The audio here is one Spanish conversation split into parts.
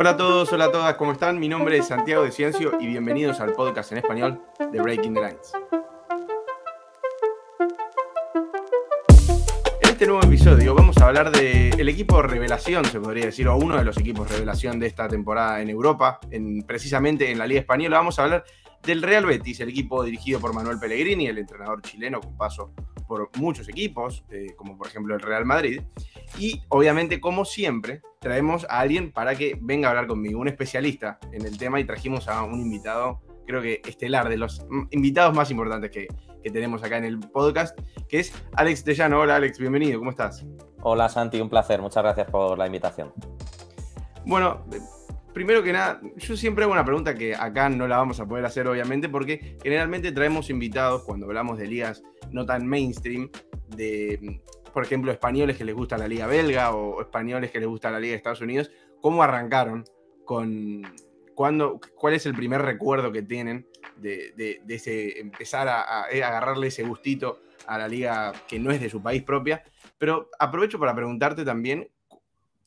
Hola a todos, hola a todas, ¿cómo están? Mi nombre es Santiago de Ciencio y bienvenidos al podcast en español de Breaking the Lines. En este nuevo episodio vamos a hablar del equipo revelación, se podría decir, o uno de los equipos revelación de esta temporada en Europa, en, precisamente en la Liga Española. Vamos a hablar del Real Betis, el equipo dirigido por Manuel Pellegrini, el entrenador chileno con paso por muchos equipos, eh, como por ejemplo el Real Madrid. Y obviamente, como siempre, traemos a alguien para que venga a hablar conmigo, un especialista en el tema y trajimos a un invitado, creo que estelar, de los invitados más importantes que, que tenemos acá en el podcast, que es Alex Tellano. Hola Alex, bienvenido, ¿cómo estás? Hola Santi, un placer, muchas gracias por la invitación. Bueno, primero que nada, yo siempre hago una pregunta que acá no la vamos a poder hacer, obviamente, porque generalmente traemos invitados cuando hablamos de ligas no tan mainstream, de, por ejemplo, españoles que les gusta la liga belga o españoles que les gusta la liga de Estados Unidos, ¿cómo arrancaron con... Cuando, ¿Cuál es el primer recuerdo que tienen de, ese empezar a, a agarrarle ese gustito a la liga que no es de su país propia? Pero aprovecho para preguntarte también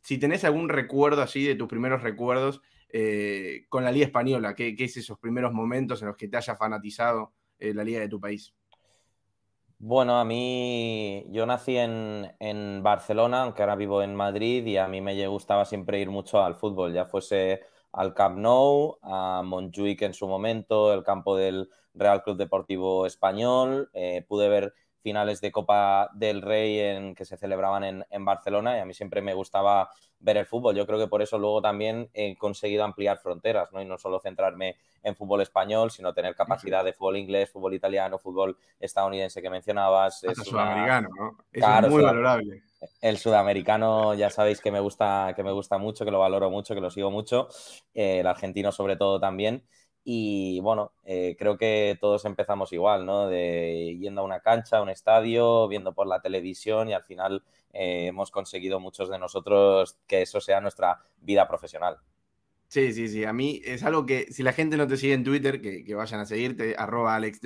si tenés algún recuerdo así de tus primeros recuerdos eh, con la Liga Española, ¿qué, es esos primeros momentos en los que te haya fanatizado eh, la Liga de tu país? Bueno, a mí yo nací en, Barcelona, aunque ahora vivo en Madrid, y a mí me gustaba siempre ir mucho al fútbol, ya fuese al Camp Nou, a Montjuic en su momento, el campo del Real Club Deportivo Español. Eh, pude ver finales de Copa del Rey en, que se celebraban en, Barcelona y a mí siempre me gustaba ver el fútbol. Yo creo que por eso luego también he conseguido ampliar fronteras ¿no? y no solo centrarme en fútbol español, sino tener capacidad de fútbol inglés, fútbol italiano, fútbol estadounidense que mencionabas. es sudamericano, ¿no? es muy valorable. El sudamericano ya sabéis que me gusta, que me gusta mucho, que lo valoro mucho, que lo sigo mucho. Eh, el argentino sobre todo también. Y bueno, eh, creo que todos empezamos igual, ¿no? De yendo a una cancha, a un estadio, viendo por la televisión y al final eh, hemos conseguido muchos de nosotros que eso sea nuestra vida profesional. Sí, sí, sí. A mí es algo que si la gente no te sigue en Twitter, que, vayan a seguirte, arroba Alex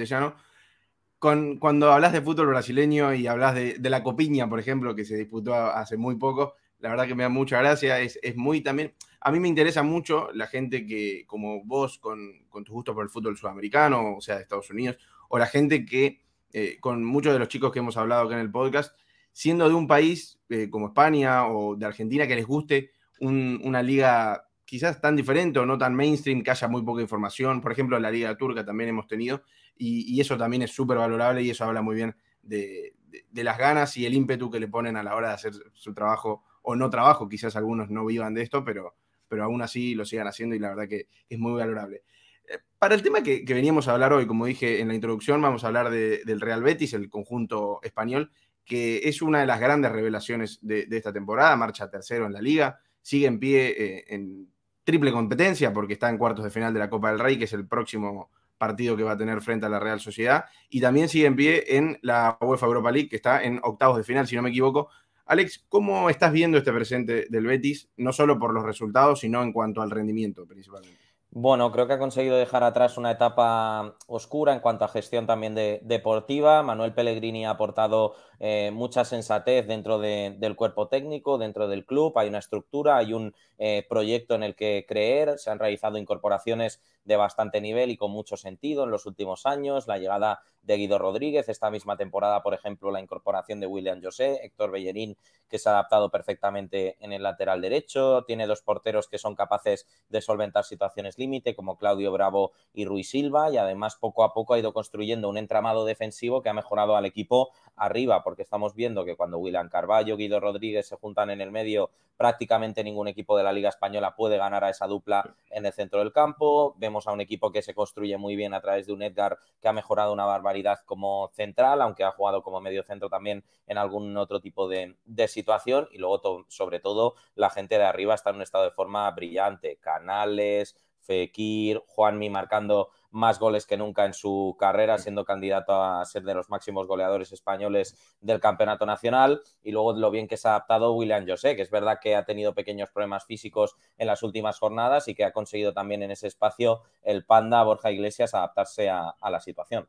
Con, cuando hablas de fútbol brasileño y hablas de, la copiña, por ejemplo, que se disputó hace muy poco, la verdad que me da mucha gracia. Es, es muy también a mí me interesa mucho la gente que, como vos, con, con tu gusto por el fútbol sudamericano, o sea, de Estados Unidos, o la gente que, eh, con muchos de los chicos que hemos hablado acá en el podcast, siendo de un país eh, como España o de Argentina que les guste una liga quizás tan diferente o no tan mainstream, que haya muy poca información. Por ejemplo, la liga turca también hemos tenido, y, eso también es súper valorable y eso habla muy bien de, de, las ganas y el ímpetu que le ponen a la hora de hacer su trabajo o no trabajo. Quizás algunos no vivan de esto, pero, pero aún así lo sigan haciendo y la verdad que es muy valorable. Eh, para el tema que, veníamos a hablar hoy, como dije en la introducción, vamos a hablar del Real Betis, el conjunto español, que es una de las grandes revelaciones de, esta temporada, marcha tercero en la liga, sigue en pie eh, en triple competencia porque está en cuartos de final de la Copa del Rey, que es el próximo partido que va a tener frente a la Real Sociedad, y también sigue en pie en la UEFA Europa League, que está en octavos de final, si no me equivoco, Alex, ¿cómo estás viendo este presente del Betis, no solo por los resultados, sino en cuanto al rendimiento principalmente? Bueno, creo que ha conseguido dejar atrás una etapa oscura en cuanto a gestión también deportiva. Manuel Pellegrini ha aportado eh, mucha sensatez dentro del cuerpo técnico, dentro del club. Hay una estructura, hay un eh, proyecto en el que creer. Se han realizado incorporaciones de bastante nivel y con mucho sentido en los últimos años. La llegada de Guido Rodríguez. Esta misma temporada, por ejemplo, la incorporación de William José, Héctor Bellerín, que se ha adaptado perfectamente en el lateral derecho. Tiene dos porteros que son capaces de solventar situaciones límite, como Claudio Bravo y Ruiz Silva. Y además, poco a poco ha ido construyendo un entramado defensivo que ha mejorado al equipo arriba, porque estamos viendo que cuando William Carballo, Guido Rodríguez se juntan en el medio, prácticamente ningún equipo de la Liga Española puede ganar a esa dupla en el centro del campo. Vemos a un equipo que se construye muy bien a través de un Edgar que ha mejorado una barbaridad como central, aunque ha jugado como medio centro también en algún otro tipo de, situación. Y luego, sobre todo, la gente de arriba está en un estado de forma brillante. Canales, Fekir, Juanmi marcando más goles que nunca en su carrera, siendo candidato a ser de los máximos goleadores españoles del campeonato nacional. Y luego lo bien que se ha adaptado William José, que es verdad que ha tenido pequeños problemas físicos en las últimas jornadas y que ha conseguido también en ese espacio el Panda Borja Iglesias adaptarse a la situación.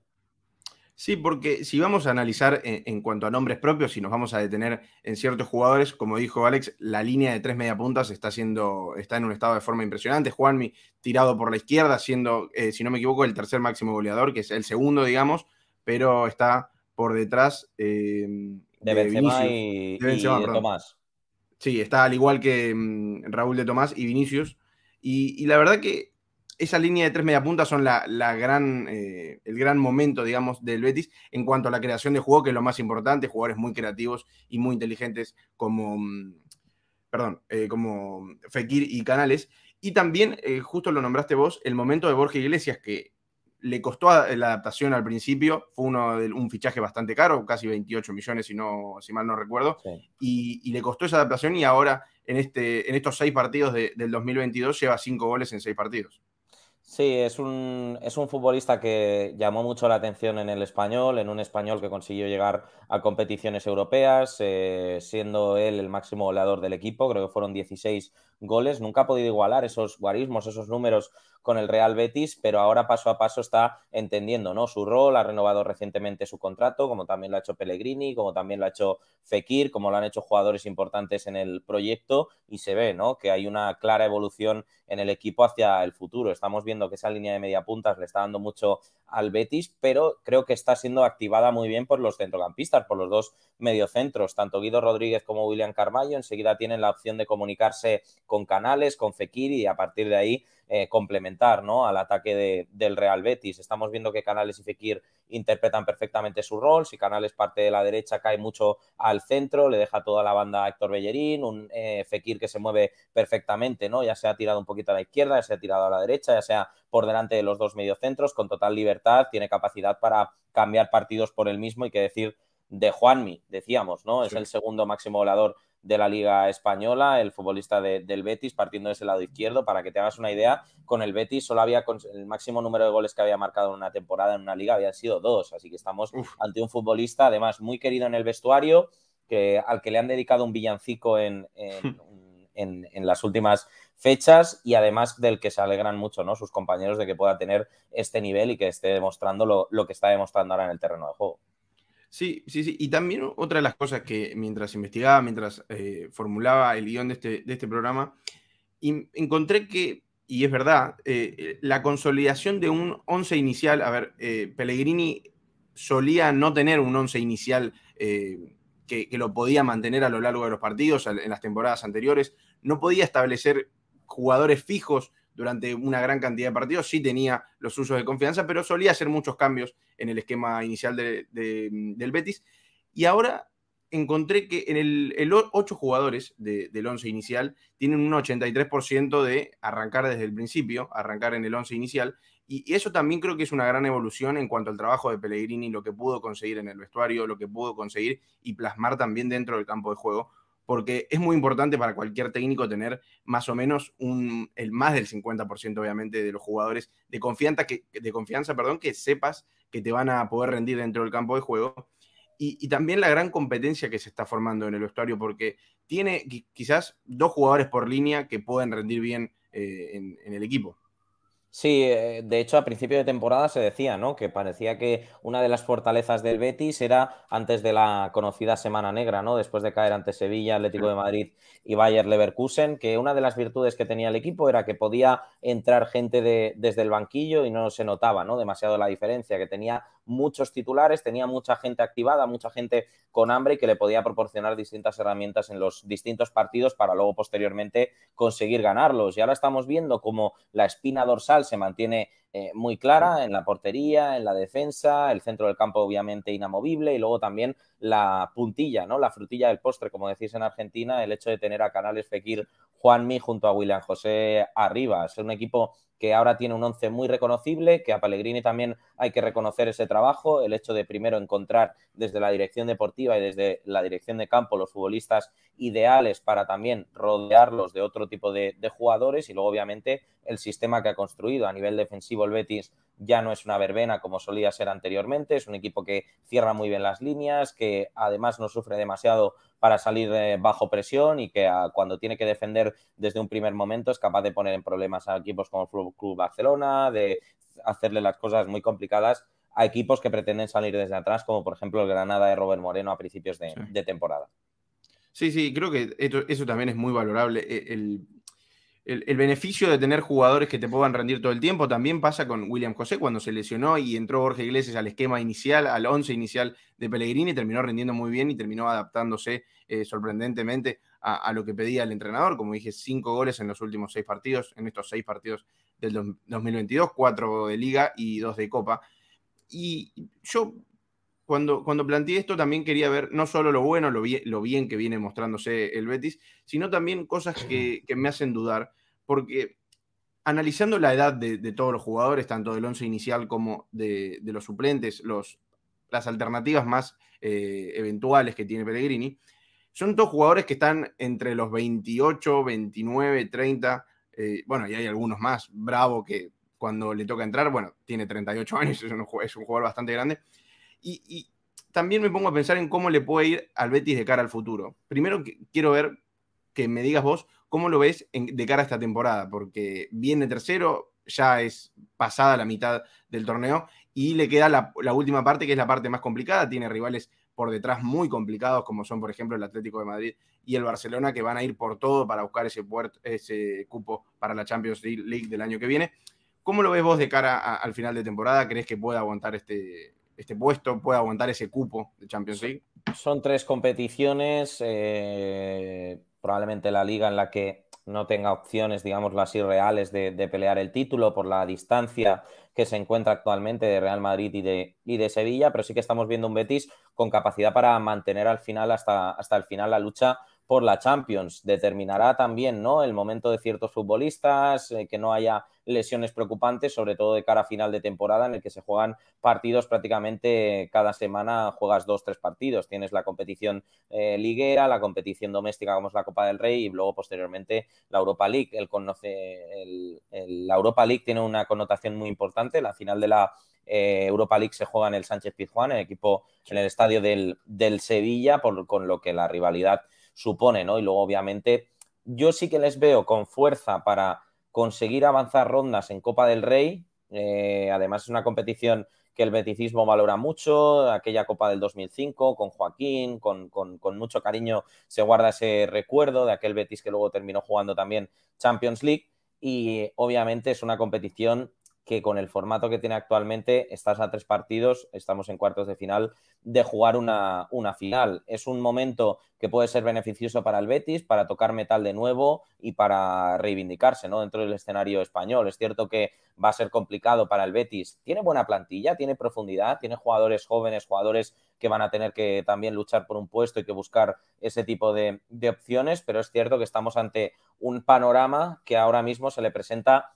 Sí, porque si vamos a analizar en, cuanto a nombres propios, si nos vamos a detener en ciertos jugadores, como dijo Alex, la línea de tres mediapuntas está, siendo, está en un estado de forma impresionante. Juanmi tirado por la izquierda, siendo, eh, si no me equivoco, el tercer máximo goleador, que es el segundo, digamos, pero está por detrás eh, de, Benzema y, de, Tomás. Sí, está al igual que mm, Raúl de Tomás y Vinicius. y la verdad que esa línea de tres mediapuntas son la, gran, eh, el gran momento, digamos, del Betis en cuanto a la creación de juego, que es lo más importante, jugadores muy creativos y muy inteligentes como, mm, perdón, eh, como Fekir y Canales. Y también, eh, justo lo nombraste vos, el momento de Borja Iglesias, que le costó la adaptación al principio, fue uno de, un fichaje bastante caro, casi 28 millones, si, no, si mal no recuerdo, y, le costó esa adaptación y ahora en, este, en estos seis partidos del 2022 lleva cinco goles en seis partidos. Sí, es un, es un futbolista que llamó mucho la atención en el español, en un español que consiguió llegar a competiciones europeas, eh, siendo él el máximo goleador del equipo, creo que fueron 16 goles. Nunca ha podido igualar esos guarismos, esos números con el Real Betis, pero ahora paso a paso está entendiendo ¿no? su rol, ha renovado recientemente su contrato, como también lo ha hecho Pellegrini, como también lo ha hecho Fekir, como lo han hecho jugadores importantes en el proyecto y se ve ¿no? que hay una clara evolución en el equipo hacia el futuro. Estamos viendo que esa línea de media puntas le está dando mucho al Betis, pero creo que está siendo activada muy bien por los centrocampistas, por los dos mediocentros, tanto Guido Rodríguez como William Carballo. Enseguida tienen la opción de comunicarse con Canales, con Fekir y a partir de ahí eh, complementar ¿no? al ataque del Real Betis. Estamos viendo que Canales y Fekir interpretan perfectamente su rol. Si Canales parte de la derecha, cae mucho al centro, le deja toda la banda a Héctor Bellerín, un eh, Fekir que se mueve perfectamente, ¿no? Ya se ha tirado un poquito a la izquierda, ya se ha tirado a la derecha, ya sea por delante de los dos mediocentros, con total libertad, tiene capacidad para cambiar partidos por él mismo y que decir de Juanmi, decíamos, ¿no? Es el segundo máximo volador de la Liga Española, el futbolista del Betis, partiendo desde el lado izquierdo. Para que te hagas una idea, con el Betis solo había el máximo número de goles que había marcado en una temporada en una liga, habían sido dos. Así que estamos ante un futbolista, además, muy querido en el vestuario, que, al que le han dedicado un villancico en, en, las últimas fechas y además del que se alegran mucho ¿no? sus compañeros de que pueda tener este nivel y que esté demostrando lo, lo que está demostrando ahora en el terreno de juego. Sí, sí, sí. Y también otra de las cosas que mientras investigaba, mientras eh, formulaba el guion de este, de este programa, encontré que, y es verdad, eh, la consolidación de un once inicial, a ver, eh, Pellegrini solía no tener un once inicial que, que, lo podía mantener a lo largo de los partidos en las temporadas anteriores, no podía establecer jugadores fijos durante una gran cantidad de partidos, sí tenía los usos de confianza, pero solía hacer muchos cambios en el esquema inicial del Betis. Y ahora encontré que en el, ocho jugadores del once inicial tienen un 83% de arrancar desde el principio, arrancar en el once inicial, y, eso también creo que es una gran evolución en cuanto al trabajo de Pellegrini, lo que pudo conseguir en el vestuario, lo que pudo conseguir y plasmar también dentro del campo de juego, porque es muy importante para cualquier técnico tener más o menos un, el más del 50% obviamente de los jugadores de confianza, que, de confianza perdón, que sepas que te van a poder rendir dentro del campo de juego. Y, también la gran competencia que se está formando en el vestuario, porque tiene quizás dos jugadores por línea que pueden rendir bien eh, en el equipo. Sí, eh, de hecho a principio de temporada se decía, ¿no? Que parecía que una de las fortalezas del Betis era antes de la conocida Semana Negra, ¿no? Después de caer ante Sevilla, Atlético de Madrid y Bayer Leverkusen, que una de las virtudes que tenía el equipo era que podía entrar gente de, desde el banquillo y no se notaba, ¿no? Demasiado la diferencia, que tenía muchos titulares, tenía mucha gente activada, mucha gente con hambre y que le podía proporcionar distintas herramientas en los distintos partidos para luego posteriormente conseguir ganarlos. Y ahora estamos viendo como la espina dorsal se mantiene eh, muy clara en la portería, en la defensa, el centro del campo obviamente inamovible y luego también la puntilla, ¿no? La frutilla del postre, como decís en Argentina, el hecho de tener a Canales Fekir Juanmi junto a William José arriba. Es un equipo que ahora tiene un once muy reconocible, que a Pellegrini también hay que reconocer ese trabajo, el hecho de primero encontrar desde la dirección deportiva y desde la dirección de campo los futbolistas ideales para también rodearlos de otro tipo de, de jugadores y luego obviamente el sistema que ha construido. A nivel defensivo el Betis ya no es una verbena como solía ser anteriormente, es un equipo que cierra muy bien las líneas, que además no sufre demasiado para salir bajo presión y que cuando tiene que defender desde un primer momento es capaz de poner en problemas a equipos como el Club Barcelona, de hacerle las cosas muy complicadas a equipos que pretenden salir desde atrás, como por ejemplo el Granada de Robert Moreno a principios de, temporada. Sí, sí, creo que eso también es muy valorable. E, el, beneficio de tener jugadores que te puedan rendir todo el tiempo también pasa con William José cuando se lesionó y entró Jorge Iglesias al esquema inicial, al 11 inicial de Pellegrini, terminó rindiendo muy bien y terminó adaptándose eh, sorprendentemente a, lo que pedía el entrenador. Como dije, cinco goles en los últimos seis partidos, en estos seis partidos del 2022, cuatro de liga y dos de copa. Y yo cuando, cuando planteé esto también quería ver no solo lo bueno, lo bien que viene mostrándose el Betis, sino también cosas que, me hacen dudar, porque analizando la edad de, todos los jugadores, tanto del once inicial como de, los suplentes, los, las alternativas más eh, eventuales que tiene Pellegrini, son todos jugadores que están entre los 28, 29, 30, bueno, y hay algunos más, Bravo, que cuando le toca entrar, bueno, tiene 38 años, es un, es un jugador bastante grande, y, también me pongo a pensar en cómo le puede ir al Betis de cara al futuro. Primero quiero ver que me digas vos cómo lo ves de cara a esta temporada, porque viene tercero, ya es pasada la mitad del torneo y le queda la, última parte, que es la parte más complicada. Tiene rivales por detrás muy complicados, como son, por ejemplo, el Atlético de Madrid y el Barcelona, que van a ir por todo para buscar ese, ese cupo para la Champions League del año que viene. ¿Cómo lo ves vos de cara al final de temporada? ¿Crees que pueda aguantar este, este puesto, puede aguantar ese cupo de Champions League. Son tres competiciones, eh, probablemente la liga en la que no tenga opciones, digamos, las irreales de, pelear el título por la distancia que se encuentra actualmente de Real Madrid y de, y de, Sevilla, pero sí que estamos viendo un Betis con capacidad para mantener al final, hasta, hasta el final, la lucha por la Champions. Determinará también ¿no? el momento de ciertos futbolistas, eh, que no haya lesiones preocupantes, sobre todo de cara a final de temporada, en el que se juegan partidos prácticamente cada semana, juegas dos, tres partidos. Tienes la competición eh, liguera, la competición doméstica como es la Copa del Rey y luego posteriormente la Europa League. El conoce, la Europa League tiene una connotación muy importante. La final de la eh, Europa League se juega en el Sánchez Pizjuán, el equipo en el estadio del, del Sevilla, por, con lo que la rivalidad supone, ¿no? Y luego, obviamente, yo sí que les veo con fuerza para conseguir avanzar rondas en Copa del Rey. Eh, además, es una competición que el beticismo valora mucho, aquella Copa del 2005 con Joaquín, con, con, mucho cariño se guarda ese recuerdo de aquel Betis que luego terminó jugando también Champions League y obviamente es una competición que con el formato que tiene actualmente estás a tres partidos, estamos en cuartos de final, de jugar una, una, final. Es un momento que puede ser beneficioso para el Betis, para tocar metal de nuevo y para reivindicarse ¿no? dentro del escenario español. Es cierto que va a ser complicado para el Betis. Tiene buena plantilla, tiene profundidad, tiene jugadores jóvenes, jugadores que van a tener que también luchar por un puesto y que buscar ese tipo de, de opciones, pero es cierto que estamos ante un panorama que ahora mismo se le presenta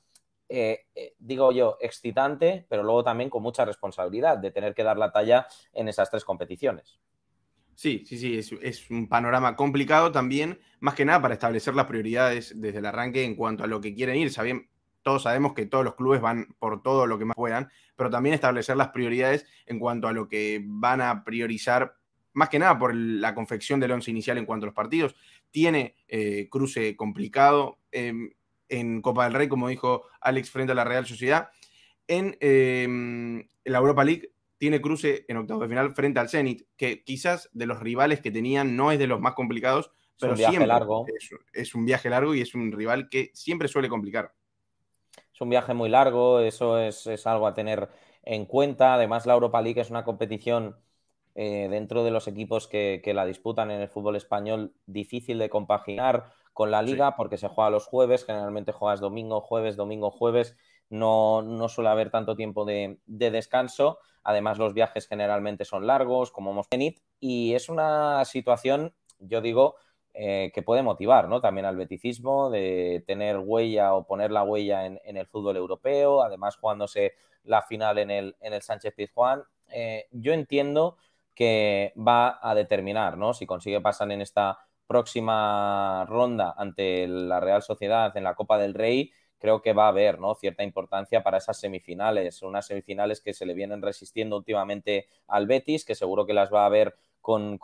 eh, eh, digo yo, excitante, pero luego también con mucha responsabilidad de tener que dar la talla en esas tres competiciones. Sí, sí, sí, es, un panorama complicado también, más que nada para establecer las prioridades desde el arranque en cuanto a lo que quieren ir. todos sabemos que todos los clubes van por todo lo que más puedan, pero también establecer las prioridades en cuanto a lo que van a priorizar, más que nada por la confección del once inicial en cuanto a los partidos. Tiene eh, cruce complicado. Em, en Copa del Rey, como dijo Alex, frente a la Real Sociedad. En em, la Europa League tiene cruce en octavos de final frente al Zenit, que quizás de los rivales que tenían no es de los más complicados, pero siempre largo. Es, un viaje largo y es un rival que siempre suele complicar. Es un viaje muy largo, eso es, algo a tener en cuenta. Además, la Europa League es una competición eh, dentro de los equipos que, que, la disputan en el fútbol español difícil de compaginar con la liga porque se juega los jueves, generalmente juegas domingo, jueves, domingo, jueves, no, no suele haber tanto tiempo de, descanso, además los viajes generalmente son largos, como hemos tenido, y es una situación, yo digo, eh, que puede motivar ¿no? también al beticismo de tener huella o poner la huella en, el fútbol europeo, además jugándose la final en el, en el Sánchez Pizjuán. Eh, yo entiendo que va a determinar ¿no? si consigue pasar en esta próxima ronda ante la Real Sociedad en la Copa del Rey, creo que va a haber ¿no? cierta importancia para esas semifinales, unas semifinales que se le vienen resistiendo últimamente al Betis, que seguro que las va a ver con,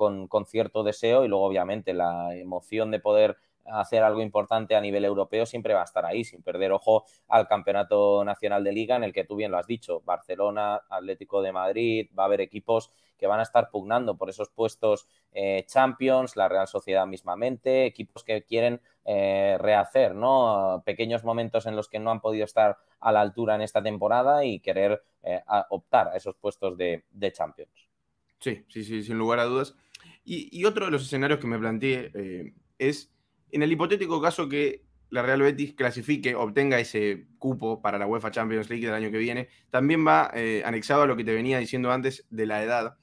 cierto deseo y luego obviamente la emoción de poder hacer algo importante a nivel europeo, siempre va a estar ahí, sin perder ojo al Campeonato Nacional de Liga, en el que tú bien lo has dicho, Barcelona, Atlético de Madrid, va a haber equipos que van a estar pugnando por esos puestos eh, Champions, la Real Sociedad mismamente, equipos que quieren eh, rehacer, ¿no? Pequeños momentos en los que no han podido estar a la altura en esta temporada y querer eh, optar a esos puestos de, Champions. Sí, sí, sí, sin lugar a dudas. Y, otro de los escenarios que me planteé es en el hipotético caso que la Real Betis clasifique, obtenga ese cupo para la UEFA Champions League del año que viene, también va anexado a lo que te venía diciendo antes de la edad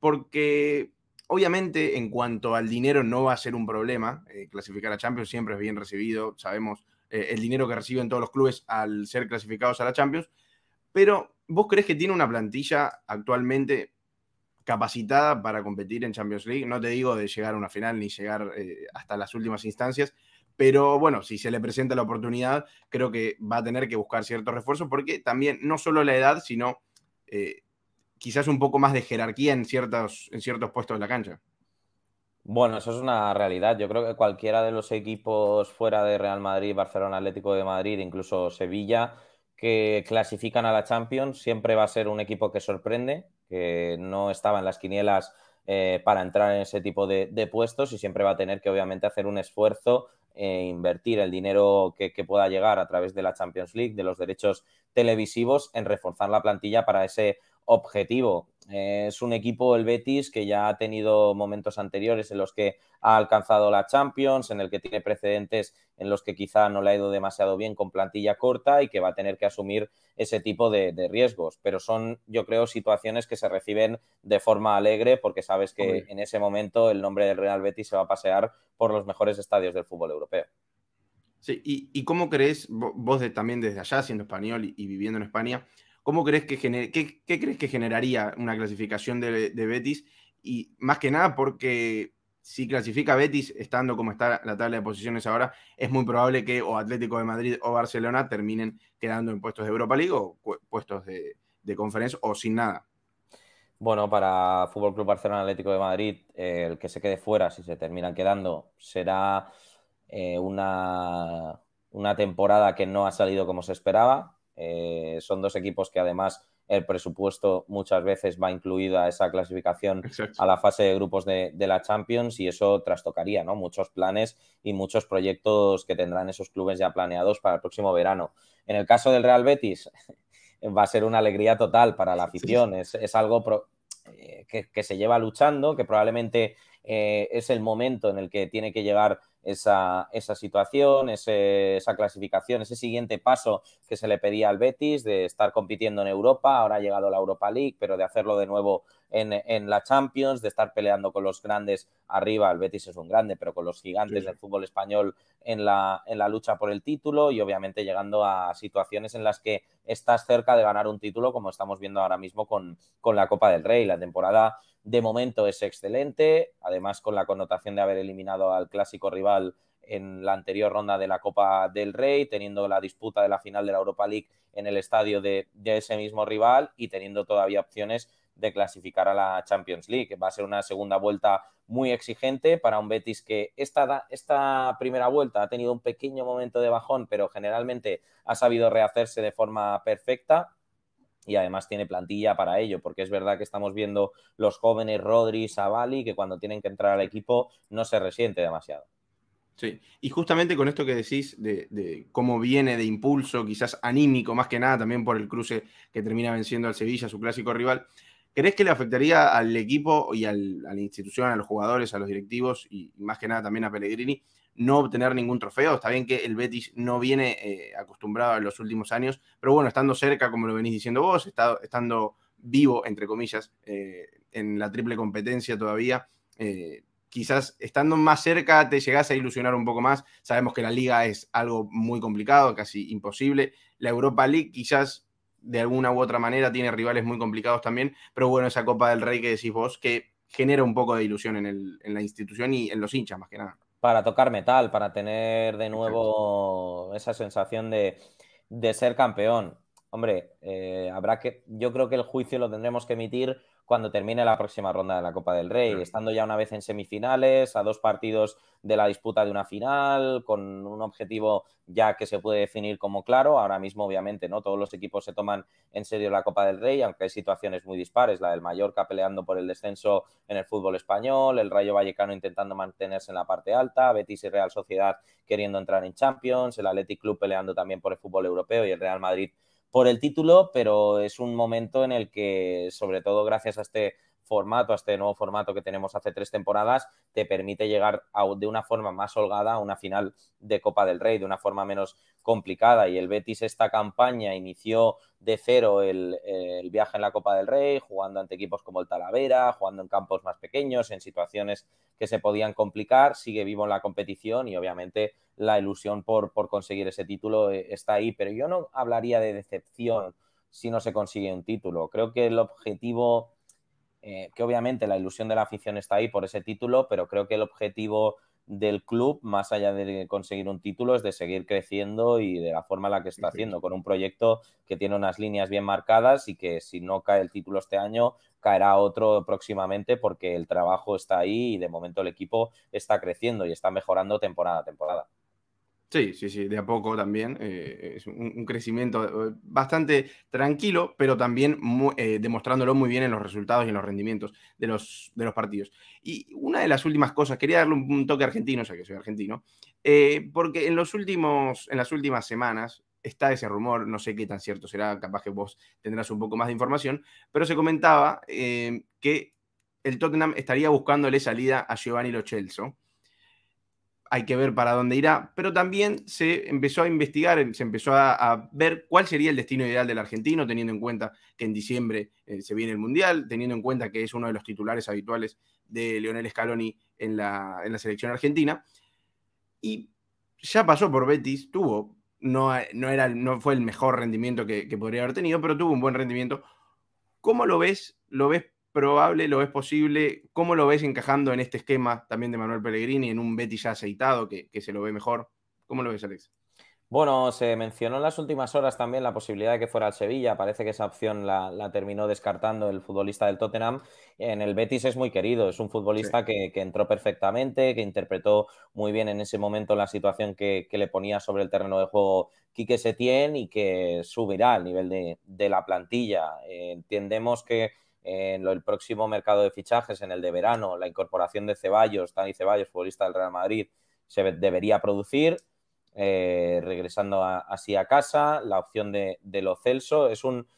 porque obviamente en cuanto al dinero no va a ser un problema, eh, clasificar a Champions siempre es bien recibido, sabemos eh, el dinero que reciben todos los clubes al ser clasificados a la Champions, pero ¿vos crees que tiene una plantilla actualmente capacitada para competir en Champions League? No te digo de llegar a una final ni llegar eh, hasta las últimas instancias, pero bueno, si se le presenta la oportunidad, creo que va a tener que buscar ciertos refuerzos porque también no solo la edad, sino quizás un poco más de jerarquía en ciertos, en ciertos puestos de la cancha. Bueno, eso es una realidad. Yo creo que cualquiera de los equipos fuera de Real Madrid, Barcelona, Atlético de Madrid, incluso Sevilla, que clasifican a la Champions, siempre va a ser un equipo que sorprende, que no estaba en las quinielas eh, para entrar en ese tipo de, puestos y siempre va a tener que obviamente hacer un esfuerzo e invertir el dinero que, que, pueda llegar a través de la Champions League, de los derechos televisivos, en reforzar la plantilla para ese objetivo. Es un equipo, el Betis, que ya ha tenido momentos anteriores en los que ha alcanzado la Champions, en el que tiene precedentes en los que quizá no le ha ido demasiado bien con plantilla corta y que va a tener que asumir ese tipo de, riesgos. Pero son, yo creo, situaciones que se reciben de forma alegre porque sabes que en ese momento el nombre del Real Betis se va a pasear por los mejores estadios del fútbol europeo. Sí, ¿y, cómo crees, vos también desde allá, siendo español y viviendo en España, ¿Cómo crees que qué, crees que generaría una clasificación de, Betis? Y más que nada porque si clasifica Betis estando como está la tabla de posiciones ahora, es muy probable que o Atlético de Madrid o Barcelona terminen quedando en puestos de Europa League o puestos de, conferencia o sin nada. Bueno, para Fútbol Club Barcelona Atlético de Madrid, el que se quede fuera, si se terminan quedando, será eh, una, una temporada que no ha salido como se esperaba. Eh, son dos equipos que además el presupuesto muchas veces va incluido a esa clasificación a la fase de grupos de, la Champions y eso trastocaría ¿no? muchos planes y muchos proyectos que tendrán esos clubes ya planeados para el próximo verano. En el caso del Real Betis va a ser una alegría total para la afición, es, algo eh, que, se lleva luchando, que probablemente eh, es el momento en el que tiene que llegar esa, situación, esa clasificación, ese siguiente paso que se le pedía al Betis de estar compitiendo en Europa, ahora ha llegado la Europa League, pero de hacerlo de nuevo en, la Champions, de estar peleando con los grandes arriba, el Betis es un grande, pero con los gigantes del fútbol español en la, en la lucha por el título y obviamente llegando a situaciones en las que estás cerca de ganar un título, como estamos viendo ahora mismo con, con la Copa del Rey. La temporada de momento es excelente, además con la connotación de haber eliminado al clásico rival en la anterior ronda de la Copa del Rey, teniendo la disputa de la final de la Europa League en el estadio de, ese mismo rival y teniendo todavía opciones de clasificar a la Champions League. Va a ser una segunda vuelta muy exigente para un Betis que esta, esta primera vuelta ha tenido un pequeño momento de bajón, pero generalmente ha sabido rehacerse de forma perfecta y además tiene plantilla para ello, porque es verdad que estamos viendo los jóvenes Rodri, Savali, que cuando tienen que entrar al equipo no se resiente demasiado. Sí, y justamente con esto que decís de, cómo viene de impulso, quizás anímico, más que nada también por el cruce que termina venciendo al Sevilla, su clásico rival, ¿crees que le afectaría al equipo y a la institución, a los jugadores, a los directivos y más que nada también a Pellegrini no obtener ningún trofeo. Está bien que el Betis no viene eh, acostumbrado en los últimos años, pero bueno, estando cerca, como lo venís diciendo vos, estando vivo, entre comillas, eh, en la triple competencia todavía, eh, quizás estando más cerca te llegás a ilusionar un poco más. Sabemos que la liga es algo muy complicado, casi imposible. La Europa League quizás de alguna u otra manera tiene rivales muy complicados también, pero bueno, esa Copa del Rey que decís vos, que genera un poco de ilusión en la institución y en los hinchas más que nada para tocar metal, para tener de nuevo esa sensación de, ser campeón. Hombre, eh, habrá que. Yo creo que el juicio lo tendremos que emitir cuando termine la próxima ronda de la Copa del Rey, estando ya una vez en semifinales, a dos partidos de la disputa de una final, con un objetivo ya que se puede definir como claro. Ahora mismo, obviamente, no todos los equipos se toman en serio la Copa del Rey, aunque hay situaciones muy dispares, la del Mallorca peleando por el descenso en el fútbol español, el Rayo Vallecano intentando mantenerse en la parte alta, Betis y Real Sociedad queriendo entrar en Champions, el Athletic Club peleando también por el fútbol europeo y el Real Madrid por el título, pero es un momento en el que, sobre todo gracias a este formato, a este nuevo formato que tenemos hace tres temporadas, te permite llegar de una forma más holgada a una final de Copa del Rey, de una forma menos complicada. Y el Betis esta campaña inició de cero el, el, viaje en la Copa del Rey, jugando ante equipos como el Talavera, jugando en campos más pequeños, en situaciones que se podían complicar, sigue vivo en la competición y obviamente la ilusión por, por conseguir ese título eh, está ahí. Pero yo no hablaría de decepción si no se consigue un título. Creo que el objetivo eh, que obviamente la ilusión de la afición está ahí por ese título, pero creo que el objetivo del club, más allá de conseguir un título, es de seguir creciendo y de la forma en la que está haciendo, con un proyecto que tiene unas líneas bien marcadas y que si no cae el título este año, caerá otro próximamente porque el trabajo está ahí y de momento el equipo está creciendo y está mejorando temporada a temporada. Sí, sí, sí, de a poco también. Eh, es un, crecimiento eh, bastante tranquilo, pero también eh, demostrándolo muy bien en los resultados y en los rendimientos de los, de los partidos. Y una de las últimas cosas, quería darle un, toque argentino, ya que soy argentino, porque en, los últimos, en las últimas semanas está ese rumor, no sé qué tan cierto será, capaz que vos tendrás un poco más de información, pero se comentaba que el Tottenham estaría buscándole salida a Giovanni Lo Celso hay que ver para dónde irá, pero también se empezó a investigar, se empezó a, ver cuál sería el destino ideal del argentino, teniendo en cuenta que en diciembre eh, se viene el Mundial, teniendo en cuenta que es uno de los titulares habituales de Leonel Scaloni en la, selección argentina. Y ya pasó por Betis, tuvo, no, no, era, no fue el mejor rendimiento que, que podría haber tenido, pero tuvo un buen rendimiento. ¿Cómo lo ves? ¿Lo ves probable, lo es posible. ¿Cómo lo ves encajando en este esquema también de Manuel Pellegrini, en un Betis ya aceitado que, se lo ve mejor? ¿Cómo lo ves, Alex? Bueno, se mencionó en las últimas horas también la posibilidad de que fuera al Sevilla. Parece que esa opción la, terminó descartando el futbolista del Tottenham. En el Betis es muy querido, es un futbolista que, entró perfectamente, que interpretó muy bien en ese momento la situación que, le ponía sobre el terreno de juego Quique Setién y que subirá al nivel de, la plantilla. Eh, entendemos que en el próximo mercado de fichajes, en el de verano, la incorporación de Ceballos, Dani Ceballos, futbolista del Real Madrid, se debería producir, eh, regresando así a casa. La opción de, Lo Celso es un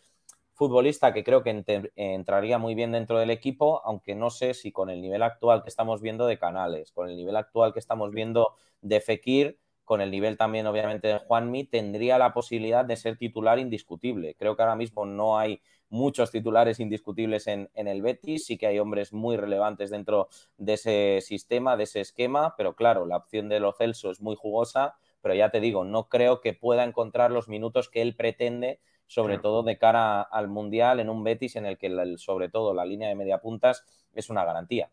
futbolista que creo que entraría muy bien dentro del equipo, aunque no sé si con el nivel actual que estamos viendo de Canales, con el nivel actual que estamos viendo de Fekir, con el nivel también obviamente de Juanmi, tendría la posibilidad de ser titular indiscutible. Creo que ahora mismo no hay muchos titulares indiscutibles en, el Betis, sí que hay hombres muy relevantes dentro de ese sistema, de ese esquema, pero claro, la opción de Lo Celso es muy jugosa, pero ya te digo, no creo que pueda encontrar los minutos que él pretende, sobre todo de cara al Mundial, en un Betis en el que sobre todo la línea de media puntas es una garantía.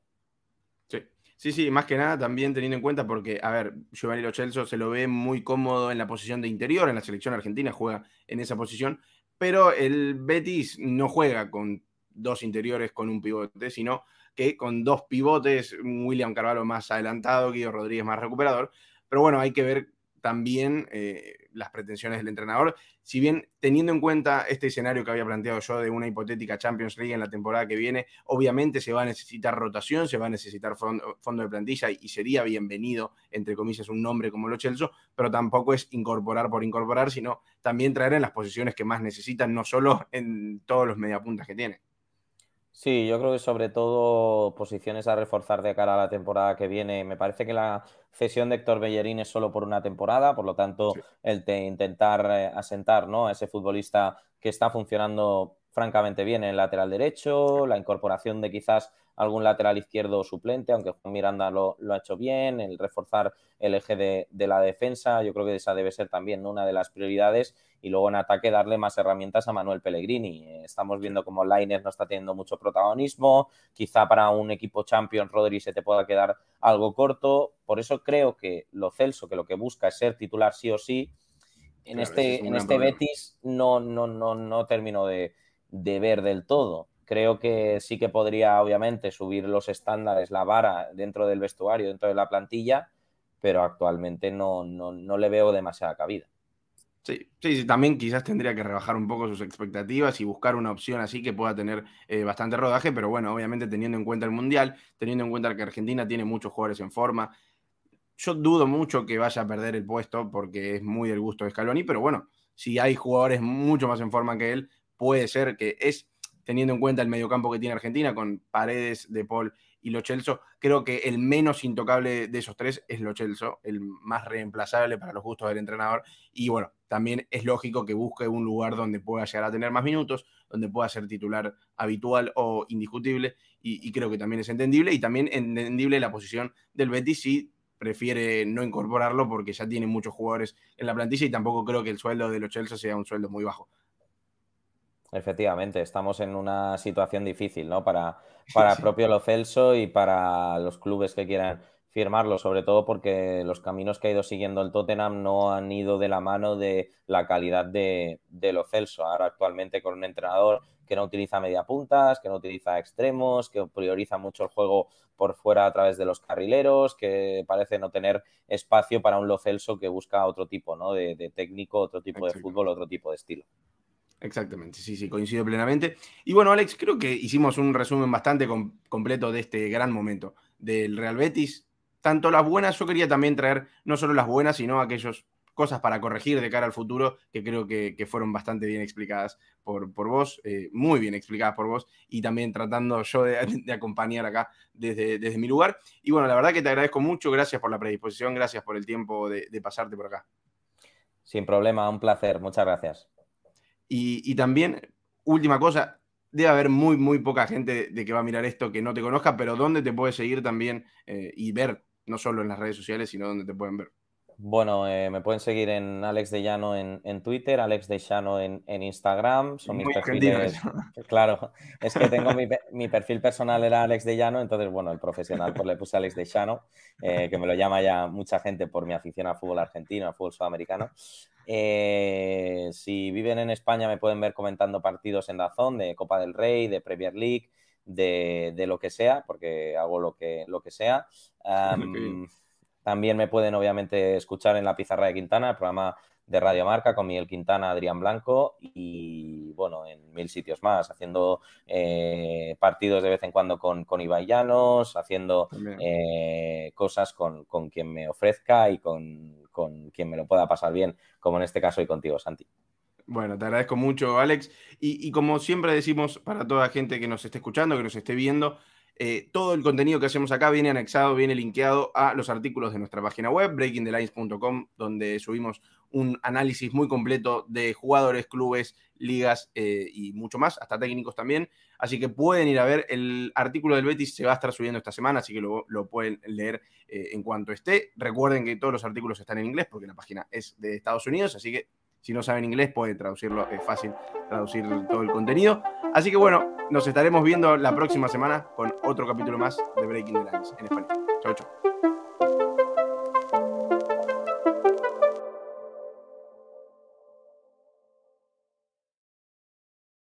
Sí. Sí, más que nada también teniendo en cuenta porque, a ver, Giovanni Lo Celso se lo ve muy cómodo en la posición de interior, en la selección argentina juega en esa posición, pero el Betis no juega con dos interiores con un pivote, sino que con dos pivotes, William Carvalho más adelantado, Guido Rodríguez más recuperador. Pero bueno, hay que ver también eh, las pretensiones del entrenador. Si bien teniendo en cuenta este escenario que había planteado yo de una hipotética Champions League en la temporada que viene, obviamente se va a necesitar rotación, se va a necesitar fondo, de plantilla y, sería bienvenido, entre comillas, un nombre como Lo Celso, pero tampoco es incorporar por incorporar, sino también traer en las posiciones que más necesitan, no solo en todos los mediapuntas que tiene. Sí, yo creo que sobre todo posiciones a reforzar de cara a la temporada que viene. Me parece que la cesión de Héctor Bellerín es solo por una temporada, por lo tanto, el de intentar eh, asentar ¿no? a ese futbolista que está funcionando francamente bien en el lateral derecho, la incorporación de quizás algún lateral izquierdo suplente, aunque Juan Miranda lo, ha hecho bien, el reforzar el eje de, la defensa, yo creo que esa debe ser también una de las prioridades y luego en ataque darle más herramientas a Manuel Pellegrini. Estamos viendo como Lainez no está teniendo mucho protagonismo, quizá para un equipo Champions Rodri se te pueda quedar algo corto, por eso creo que lo Celso, que lo que busca es ser titular sí o sí, en este, en este Betis no, no, no, no termino de, de ver del todo. Creo que sí que podría, obviamente, subir los estándares, la vara dentro del vestuario, dentro de la plantilla, pero actualmente no, no, le veo demasiada cabida. Sí, sí, también quizás tendría que rebajar un poco sus expectativas y buscar una opción así que pueda tener eh, bastante rodaje, pero bueno, obviamente teniendo en cuenta el Mundial, teniendo en cuenta que Argentina tiene muchos jugadores en forma, yo dudo mucho que vaya a perder el puesto porque es muy del gusto de Scaloni, pero bueno, si hay jugadores mucho más en forma que él, puede ser que es teniendo en cuenta el mediocampo que tiene Argentina con Paredes, De Paul y Lo Celso, creo que el menos intocable de esos tres es Lo Celso, el más reemplazable para los gustos del entrenador. Y bueno, también es lógico que busque un lugar donde pueda llegar a tener más minutos, donde pueda ser titular habitual o indiscutible. Y, creo que también es entendible. Y también entendible la posición del Betis si prefiere no incorporarlo porque ya tiene muchos jugadores en la plantilla y tampoco creo que el sueldo de Lo Celso sea un sueldo muy bajo. Efectivamente, estamos en una situación difícil, ¿no? Para, para propio Lo Celso y para los clubes que quieran firmarlo, sobre todo porque los caminos que ha ido siguiendo el Tottenham no han ido de la mano de la calidad de, de Lo Celso. Ahora actualmente con un entrenador que no utiliza media puntas, que no utiliza extremos, que prioriza mucho el juego por fuera a través de los carrileros, que parece no tener espacio para un Lo Celso que busca otro tipo ¿no? de, técnico, otro tipo de fútbol, otro tipo de estilo. Exactamente, sí, sí, coincido plenamente. Y bueno, Alex, creo que hicimos un resumen bastante completo de este gran momento del Real Betis. Tanto las buenas, yo quería también traer no solo las buenas, sino aquellas cosas para corregir de cara al futuro, que creo que, fueron bastante bien explicadas por, por vos, eh, muy bien explicadas por vos, y también tratando yo de, acompañar acá desde, desde, mi lugar. Y bueno, la verdad que te agradezco mucho, gracias por la predisposición, gracias por el tiempo de pasarte por acá. Sin problema, un placer, muchas gracias. Y, también, última cosa, debe haber muy, muy poca gente de que va a mirar esto que no te conozca, pero ¿dónde te puedes seguir también eh, y ver, no solo en las redes sociales, sino dónde te pueden ver? Bueno, eh, me pueden seguir en Alex de Llano en, Twitter, Alex de Llano en, Instagram. Son mis perfiles. Claro, es que tengo mi, perfil personal era Alex de Llano, entonces, bueno, el profesional pues le puse Alex de Llano, eh, que me lo llama ya mucha gente por mi afición al fútbol argentino, al fútbol sudamericano. Eh, si viven en España me pueden ver comentando partidos en Dazón de Copa del Rey, de Premier League, de, lo que sea, porque hago lo que, lo que sea. También me pueden obviamente escuchar en la pizarra de Quintana, el programa de Radio Marca con Miguel Quintana, Adrián Blanco y bueno, en mil sitios más, haciendo eh, partidos de vez en cuando con, con Ibai Llanos, haciendo eh, cosas con, quien me ofrezca y con, quien me lo pueda pasar bien, como en este caso y contigo, Santi. Bueno, te agradezco mucho, Alex. Y, y como siempre decimos para toda la gente que nos esté escuchando, que nos esté viendo, eh, todo el contenido que hacemos acá viene anexado, viene linkeado a los artículos de nuestra página web, breakingthelines.com, donde subimos un análisis muy completo de jugadores, clubes, ligas eh, y mucho más, hasta técnicos también. Así que pueden ir a ver el artículo del Betis, se va a estar subiendo esta semana, así que lo, pueden leer eh, en cuanto esté. Recuerden que todos los artículos están en inglés porque la página es de Estados Unidos, así que si no saben inglés, pueden traducirlo, es fácil traducir todo el contenido. Así que bueno, nos estaremos viendo la próxima semana con otro capítulo más de Breaking the Lines en español. Chau, chau.